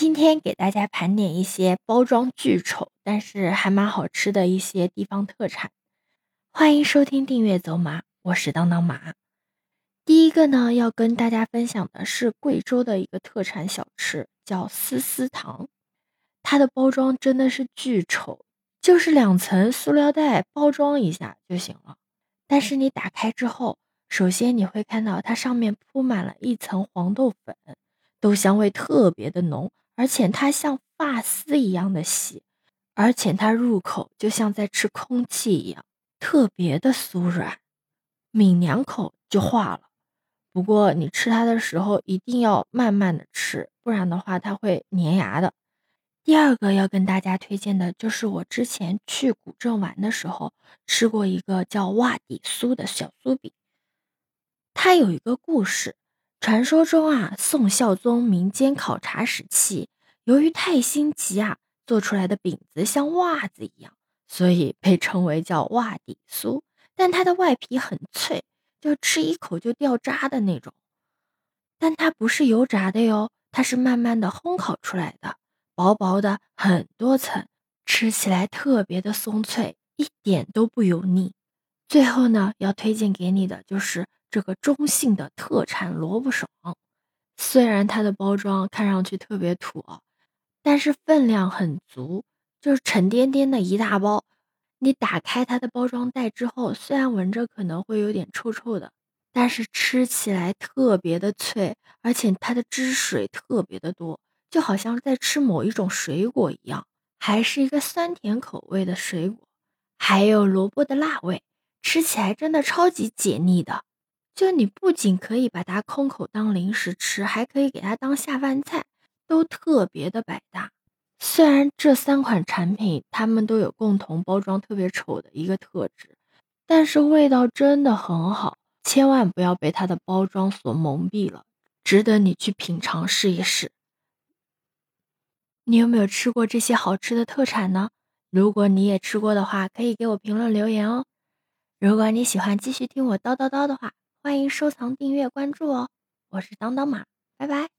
今天给大家盘点一些包装巨丑，但是还蛮好吃的一些地方特产。欢迎收听订阅走马，我是当当马。第一个呢，要跟大家分享的是贵州的一个特产小吃，叫丝丝糖。它的包装真的是巨丑，就是两层塑料袋包装一下就行了。但是你打开之后，首先你会看到它上面铺满了一层黄豆粉。豆香味特别的浓，而且它像发丝一样的细，而且它入口就像在吃空气一样，特别的酥软，抿两口就化了。不过你吃它的时候一定要慢慢的吃，不然的话它会粘牙的。第二个要跟大家推荐的就是我之前去古镇玩的时候吃过一个叫袜底酥的小酥饼，它有一个故事。传说中啊，宋孝宗民间考察时期，由于太心急啊，做出来的饼子像袜子一样，所以被称为叫袜底酥。但它的外皮很脆，就吃一口就掉渣的那种。但它不是油炸的哟，它是慢慢的烘烤出来的，薄薄的很多层，吃起来特别的松脆，一点都不油腻。最后呢，要推荐给你的就是。这个中性的特产萝卜爽，虽然它的包装看上去特别土，但是分量很足，就是沉甸甸的一大包。你打开它的包装袋之后，虽然闻着可能会有点臭臭的，但是吃起来特别的脆，而且它的汁水特别的多，就好像在吃某一种水果一样，还是一个酸甜口味的水果，还有萝卜的辣味，吃起来真的超级解腻的。就你不仅可以把它空口当零食吃，还可以给它当下饭菜，都特别的百搭。虽然这三款产品它们都有共同包装特别丑的一个特质，但是味道真的很好，千万不要被它的包装所蒙蔽了，值得你去品尝试一试。你有没有吃过这些好吃的特产呢？如果你也吃过的话，可以给我评论留言哦。如果你喜欢继续听我叨叨叨的话，欢迎收藏、订阅、关注哦！我是当当马，拜拜。